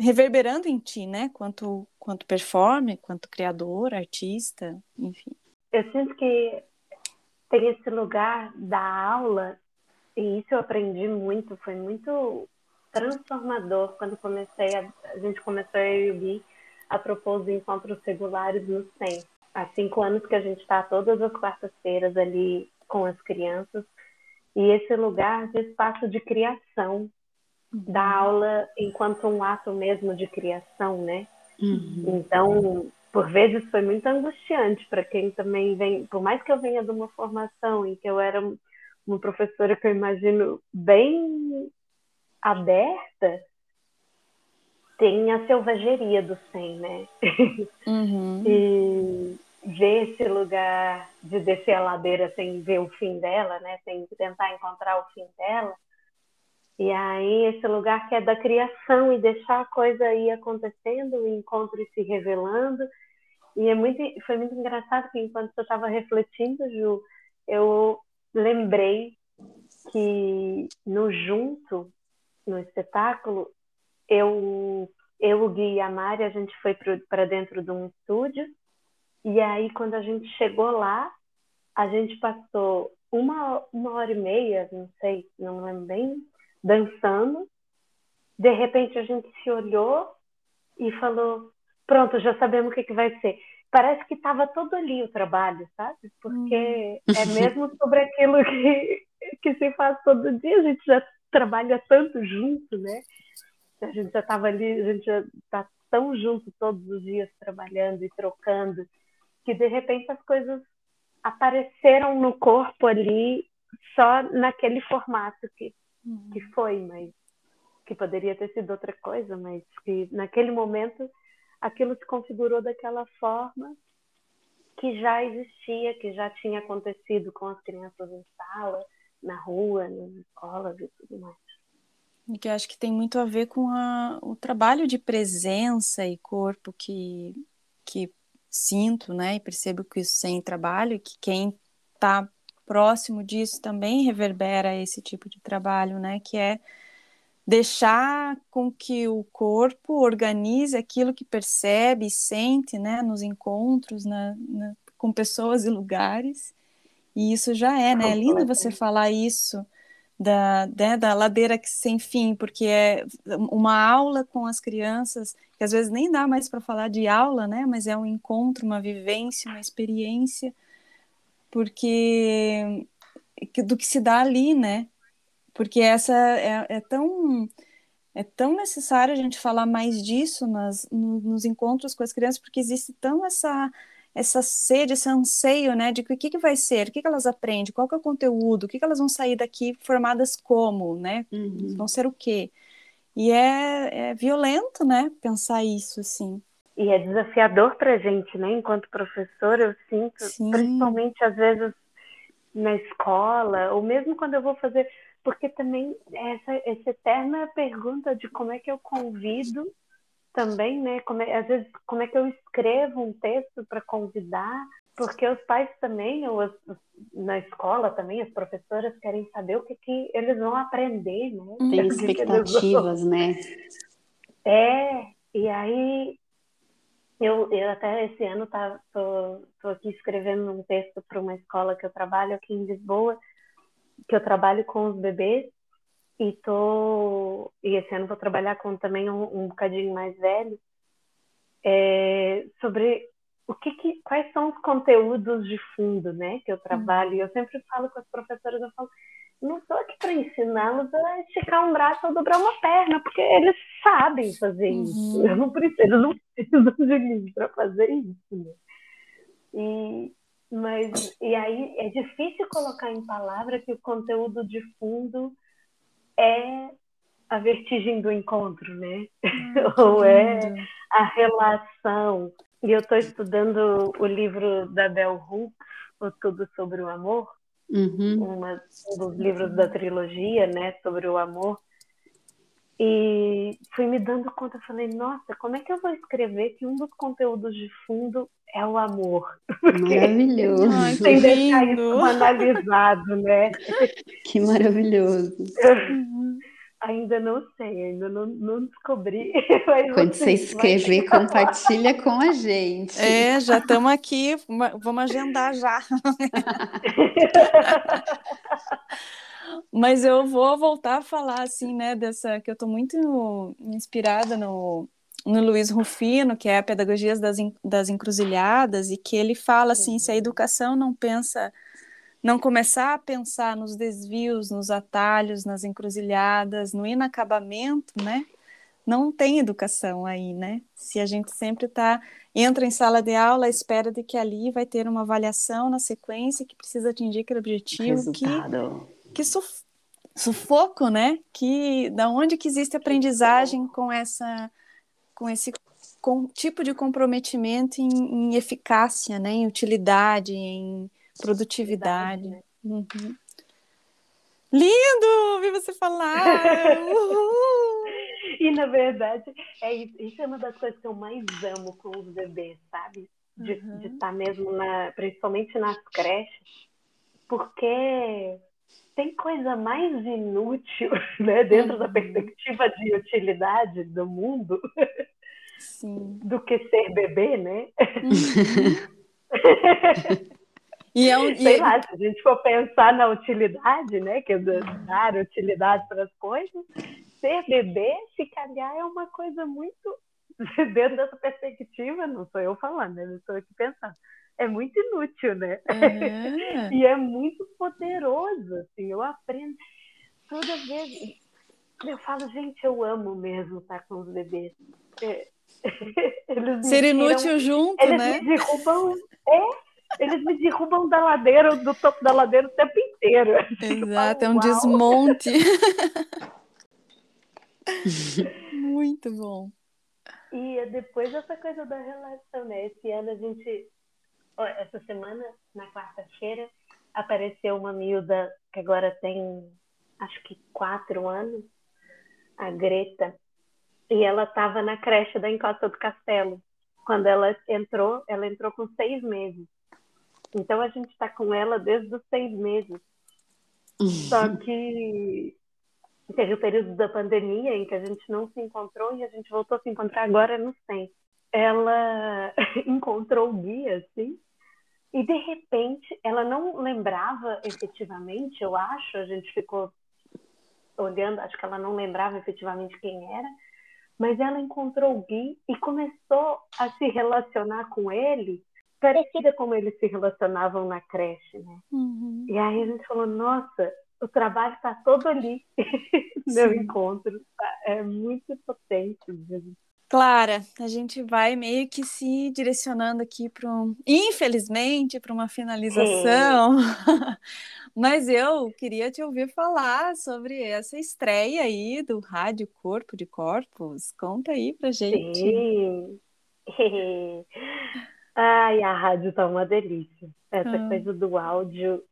reverberando em ti, né? Quanto, quanto performer, quanto criador, artista, enfim eu sinto que tem esse lugar da aula, e isso eu aprendi muito, foi muito transformador quando comecei a, a gente começou a a propor os encontros regulares no SEM. Há cinco anos que a gente está todas as quartas-feiras ali com as crianças, e esse lugar de espaço de criação, da uhum. aula enquanto um ato mesmo de criação, né? Uhum. Então, por vezes foi muito angustiante para quem também vem, por mais que eu venha de uma formação em que eu era uma professora que eu imagino bem aberta, tem a selvageria do SEM, né? Uhum. e ver esse lugar de descer a ladeira sem ver o fim dela, né? Sem tentar encontrar o fim dela. E aí esse lugar que é da criação e deixar a coisa ir acontecendo, o encontro se revelando e é muito, foi muito engraçado que enquanto eu estava refletindo, Ju, eu lembrei que no junto, no espetáculo, eu, eu o Gui e a Mari, a gente foi para dentro de um estúdio, e aí quando a gente chegou lá, a gente passou uma, uma hora e meia, não sei, não lembro bem, dançando. De repente a gente se olhou e falou: pronto, já sabemos o que, que vai ser. Parece que estava todo ali o trabalho, sabe? Porque hum. é mesmo sobre aquilo que, que se faz todo dia, a gente já trabalha tanto junto, né? A gente já estava ali, a gente já está tão junto todos os dias trabalhando e trocando, que de repente as coisas apareceram no corpo ali só naquele formato que, que uhum. foi, mas que poderia ter sido outra coisa, mas que naquele momento aquilo se configurou daquela forma que já existia, que já tinha acontecido com as crianças em sala, na rua, nas escolas e tudo mais. E que eu acho que tem muito a ver com a, o trabalho de presença e corpo que, que sinto, né? E percebo que isso sem trabalho, que quem está próximo disso também reverbera esse tipo de trabalho, né? Que é deixar com que o corpo organize aquilo que percebe e sente né, nos encontros na, na, com pessoas e lugares E isso já é, né? É lindo você falar isso da, né, da ladeira sem fim, porque é uma aula com as crianças, que às vezes nem dá mais para falar de aula, né? Mas é um encontro, uma vivência, uma experiência, porque do que se dá ali, né? Porque essa é, é tão é tão necessário a gente falar mais disso nas, nos encontros com as crianças, porque existe tão essa essa sede, esse anseio, né, de o que, que vai ser, o que, que elas aprendem, qual que é o conteúdo, o que, que elas vão sair daqui formadas como, né, uhum. vão ser o quê. E é, é violento, né, pensar isso, assim. E é desafiador para a gente, né, enquanto professor, eu sinto, Sim. principalmente às vezes na escola, ou mesmo quando eu vou fazer, porque também essa, essa eterna pergunta de como é que eu convido também, né? Como é, às vezes, como é que eu escrevo um texto para convidar? Porque os pais também, ou as, na escola também, as professoras querem saber o que, que eles vão aprender, né? Tem expectativas, né? É, e aí eu, eu até esse ano tá, tô, tô aqui escrevendo um texto para uma escola que eu trabalho aqui em Lisboa, que eu trabalho com os bebês, e tô e esse ano vou trabalhar com também um, um bocadinho mais velho é, sobre o que, que, quais são os conteúdos de fundo né que eu trabalho e eu sempre falo com as professoras eu falo não estou aqui para ensiná-los a esticar um braço ou dobrar uma perna porque eles sabem fazer uhum. isso eu não preciso eu não preciso de livro para fazer isso né? e mas e aí é difícil colocar em palavra que o conteúdo de fundo é a vertigem do encontro, né? Ah, Ou é a relação. E eu estou estudando o livro da Bell Hooks, O Tudo sobre o Amor, uhum. uma, um dos livros da trilogia, né, sobre o amor. E fui me dando conta, falei, nossa, como é que eu vou escrever que um dos conteúdos de fundo é o amor? Maravilhoso. Ai, Sem deixar isso analisado, né? Que maravilhoso. Uhum. Ainda não sei, ainda não, não descobri. Quando você escrever, compartilha com a gente. É, já estamos aqui, vamos agendar já. Mas eu vou voltar a falar, assim, né, dessa, que eu estou muito inspirada no, no Luiz Rufino, que é a Pedagogia das, das Encruzilhadas, e que ele fala, assim, se a educação não pensa, não começar a pensar nos desvios, nos atalhos, nas encruzilhadas, no inacabamento, né, não tem educação aí, né? Se a gente sempre tá entra em sala de aula à espera de que ali vai ter uma avaliação na sequência que precisa atingir aquele objetivo Resultado. que que suf sufoco, né? Que da onde que existe aprendizagem com essa com esse com, tipo de comprometimento em, em, eficácia, né? Em utilidade, em produtividade. Uhum. Lindo ouvir você falar! e na verdade, é isso, isso é uma das coisas que eu mais amo com os bebês, sabe? De uhum. estar tá mesmo na, principalmente nas creches, porque tem coisa mais inútil, né, dentro uhum. da perspectiva de utilidade do mundo, Sim. do que ser bebê, né? Uhum. e é um, Sei e... lá, se a gente for pensar na utilidade, né, que é dar utilidade para as coisas, ser bebê, se calhar, é uma coisa muito dentro dessa perspectiva, não sou eu falando, né? Eu estou aqui pensando é muito inútil, né? Uhum. e é muito poderoso, assim, eu aprendo toda vez. Eu falo, gente, eu amo mesmo estar com os bebês. É, Ser inútil junto, eles né? Me derrubam, é, eles me derrubam da ladeira, do topo da ladeira o tempo inteiro. Exato, é um desmonte. Muito bom. E depois essa coisa da relação, né? Esse ano a gente essa semana, na quarta-feira, apareceu uma miúda que agora tem acho que quatro anos, a Greta, e ela estava na creche da Encosta do Castelo. Quando ela entrou, ela entrou com seis meses. Então a gente está com ela desde os seis meses. Só que teve o período da pandemia em que a gente não se encontrou e a gente voltou a se encontrar agora no 100 ela encontrou o guia, assim, E de repente, ela não lembrava efetivamente, eu acho, a gente ficou olhando, acho que ela não lembrava efetivamente quem era, mas ela encontrou o Gui e começou a se relacionar com ele, parecida como eles se relacionavam na creche, né? Uhum. E aí a gente falou, nossa, o trabalho está todo ali, meu encontro, é muito potente. Mesmo. Clara, a gente vai meio que se direcionando aqui para um, infelizmente, para uma finalização. Mas eu queria te ouvir falar sobre essa estreia aí do Rádio Corpo de Corpos. Conta aí pra gente. Sim. Ai, a rádio tá uma delícia. Essa ah. coisa do áudio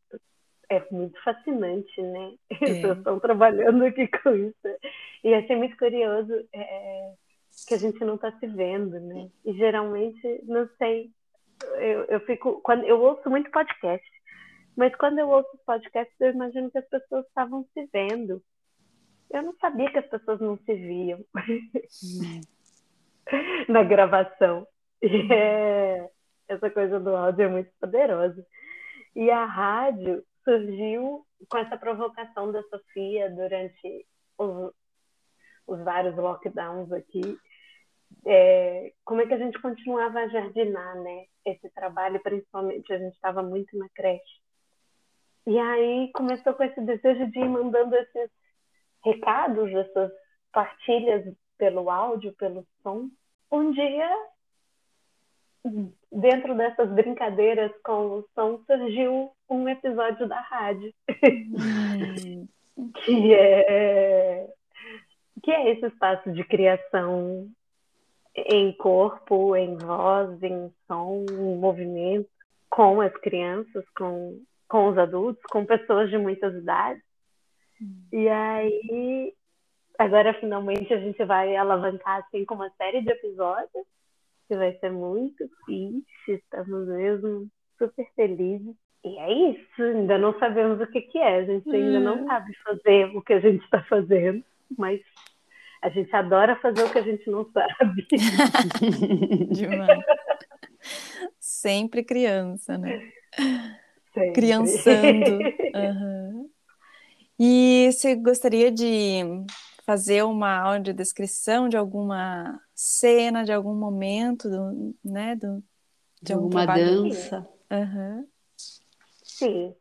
é muito fascinante, né? É. Vocês estão trabalhando aqui com isso. E achei muito curioso. É que a gente não está se vendo, né? E geralmente, não sei, eu, eu fico. Quando, eu ouço muito podcast, mas quando eu ouço podcast, eu imagino que as pessoas estavam se vendo. Eu não sabia que as pessoas não se viam na gravação. E é, essa coisa do áudio é muito poderosa. E a rádio surgiu com essa provocação da Sofia durante os, os vários lockdowns aqui, é, como é que a gente continuava a jardinar, né? Esse trabalho, principalmente, a gente estava muito na creche. E aí começou com esse desejo de ir mandando esses recados, essas partilhas pelo áudio, pelo som. Um dia, dentro dessas brincadeiras com o som, surgiu um episódio da rádio. Hum. que é que é esse espaço de criação em corpo, em voz, em som, em movimento, com as crianças, com, com os adultos, com pessoas de muitas idades. Hum. E aí, agora finalmente a gente vai alavancar assim com uma série de episódios, que vai ser muito fixe, estamos mesmo super felizes. E é isso, ainda não sabemos o que, que é, a gente ainda hum. não sabe fazer o que a gente está fazendo, mas a gente adora fazer o que a gente não sabe. Demais. Sempre criança, né? Sempre. Criançando. Uhum. E você gostaria de fazer uma audiodescrição de alguma cena, de algum momento, do, né? Do, de, de alguma dança? Uhum. Sim.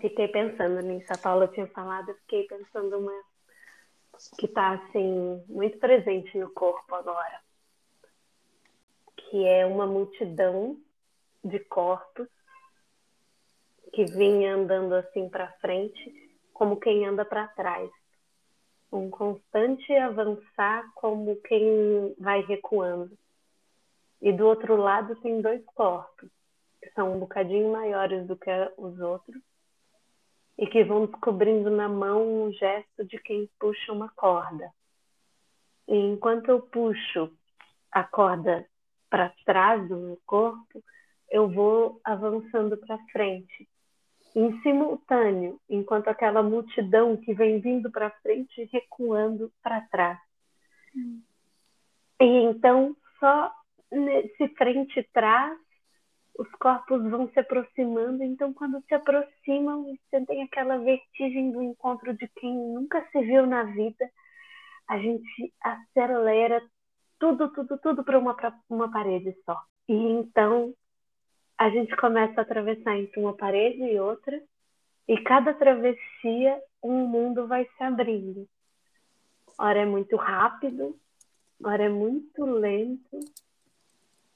Fiquei pensando nisso. A Paula tinha falado, eu fiquei pensando uma que está assim muito presente no corpo agora, que é uma multidão de corpos que vinha andando assim para frente, como quem anda para trás, um constante avançar como quem vai recuando. E do outro lado tem dois corpos, que são um bocadinho maiores do que os outros, e que vão descobrindo na mão um gesto de quem puxa uma corda. E enquanto eu puxo a corda para trás do meu corpo, eu vou avançando para frente. Em simultâneo, enquanto aquela multidão que vem vindo para frente recuando para trás. Hum. E então, só nesse frente e trás, os corpos vão se aproximando, então quando se aproximam, você tem aquela vertigem do encontro de quem nunca se viu na vida, a gente acelera tudo, tudo, tudo para uma, uma parede só. E então a gente começa a atravessar entre uma parede e outra, e cada travessia um mundo vai se abrindo. Ora é muito rápido, ora é muito lento,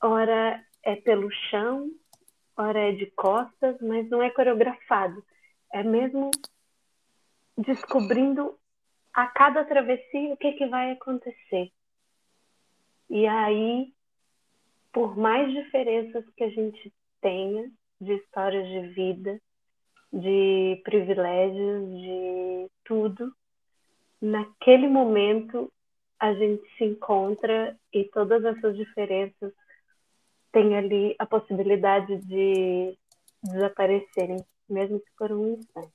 ora é pelo chão, ora é de costas, mas não é coreografado. É mesmo descobrindo a cada travessia o que, que vai acontecer. E aí, por mais diferenças que a gente tenha de histórias de vida, de privilégios, de tudo, naquele momento a gente se encontra e todas essas diferenças tem ali a possibilidade de desaparecerem, mesmo que por um instante.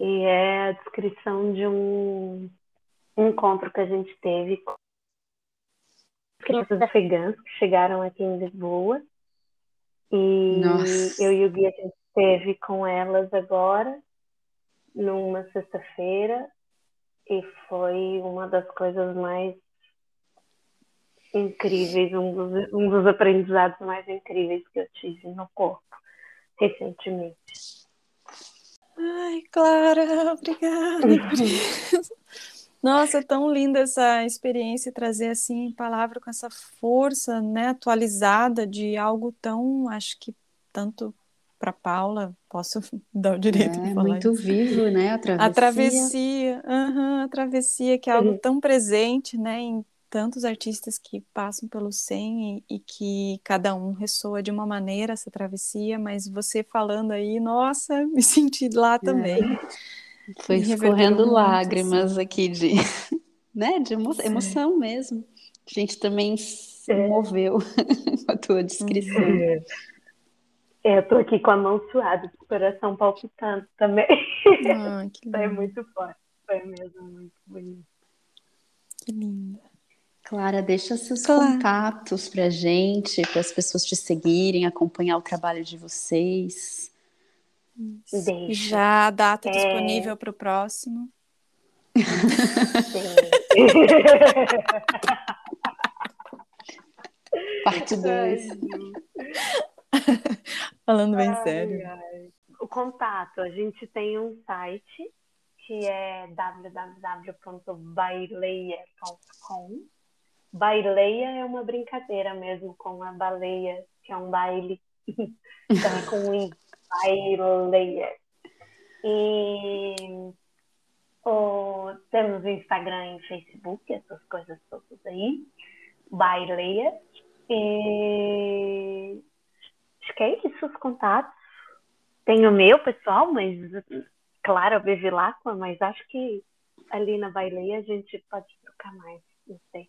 E é a descrição de um encontro que a gente teve com crianças afegãs que chegaram aqui em Lisboa E Nossa. eu e o Gui a gente esteve com elas agora, numa sexta-feira, e foi uma das coisas mais incríveis, um dos, um dos aprendizados mais incríveis que eu tive no corpo recentemente. Ai, Clara, obrigada. Nossa, é tão linda essa experiência trazer assim em palavra com essa força, né, atualizada de algo tão, acho que tanto para Paula, posso dar o direito É de falar muito isso? vivo, né? A travessia. A travessia, aham, a travessia que é algo Uhum. tão presente, né, em tantos artistas que passam pelo 100 e, e que cada um ressoa de uma maneira essa travessia, mas você falando aí, nossa, me senti lá também. Foi Me reverberou escorrendo muito, lágrimas aqui de, né, de emo- emoção mesmo. A gente também se É. moveu com a tua descrição. É, eu tô aqui com a mão suada, com o coração palpitando também. Ah, que Foi lindo, muito forte, foi mesmo muito bonito. que linda. Clara, deixa seus Claro. contatos pra gente, para as pessoas te seguirem, acompanhar o trabalho de vocês. Deixa. já a data É. disponível para o próximo. Sim. Parte 2. Ai, Ju. Falando bem Ai, sério. ai. O contato, a gente tem um site que é www.baileia.com. Baileia é uma brincadeira mesmo com a baleia, que é um baile. É com i, baileia. E o, temos Instagram e Facebook, essas coisas todas aí. Baileia. E acho que é isso, os contatos. Tem o meu, pessoal, mas claro, a Bevilacqua, mas acho que ali na Baileia a gente pode trocar mais, não sei.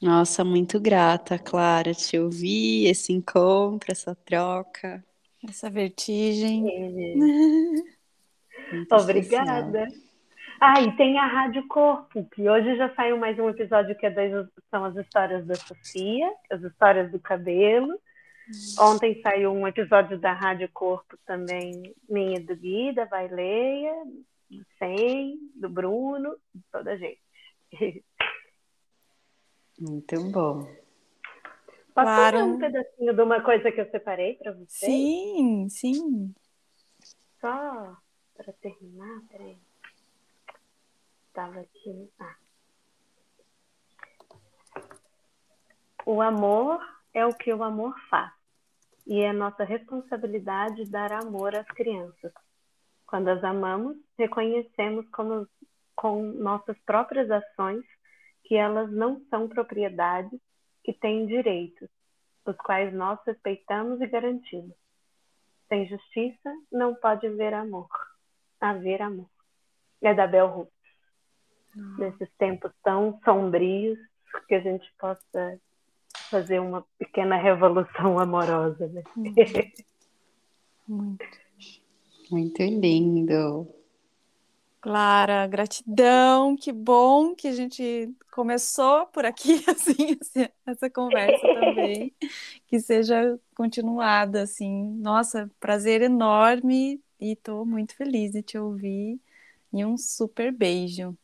Nossa, muito grata, Clara, te ouvir, esse encontro, essa troca. Essa vertigem. Especial. Obrigada. Ah, e tem a Rádio Corpo, que hoje já saiu mais um episódio que é das, são as histórias da Sofia, as histórias do cabelo. Ontem saiu um episódio da Rádio Corpo também, minha do Gui, da Baileia, do Sem, do Bruno, de toda a gente. Muito bom. Posso Claro. fazer um pedacinho de uma coisa que eu separei para você? Sim, sim. Só para terminar, peraí. Estava aqui. Ah. O amor é o que o amor faz. E é nossa responsabilidade dar amor às crianças. Quando as amamos, reconhecemos como, com nossas próprias ações que elas não são propriedades, que têm direitos, os quais nós respeitamos e garantimos. Sem justiça não pode haver amor. Haver amor. É da Bell Hooks. Nesses tempos tão sombrios, que a gente possa fazer uma pequena revolução amorosa. Né? Muito. Muito lindo. Clara, gratidão, que bom que a gente começou por aqui, assim, essa conversa também, que seja continuada, assim, nossa, prazer enorme e estou muito feliz de te ouvir e um super beijo.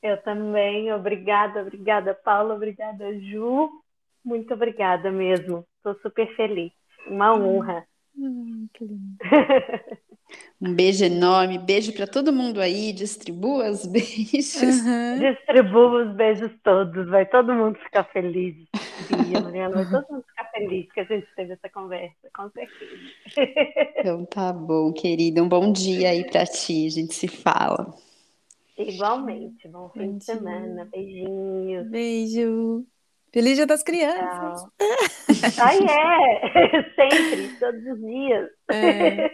Eu também. Obrigada, obrigada, Paula. Obrigada, Ju. Muito obrigada mesmo. Estou super feliz. Uma honra. Hum, que lindo. Um beijo enorme, beijo para todo mundo aí, distribua os beijos. Aham. Distribua os beijos todos. Vai todo mundo ficar feliz. Bia, Mariana, vai todo mundo ficar feliz que a gente teve essa conversa, com certeza. Então tá bom, querida. Um bom dia aí para ti, a gente se fala. Igualmente. Bom fim de semana. Beijinhos. Beijo. Feliz Dia das Crianças. Ai, é! Sempre, todos os dias. É.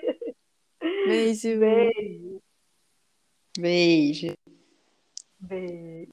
Beijo. Beijo. Beijo. Beijo.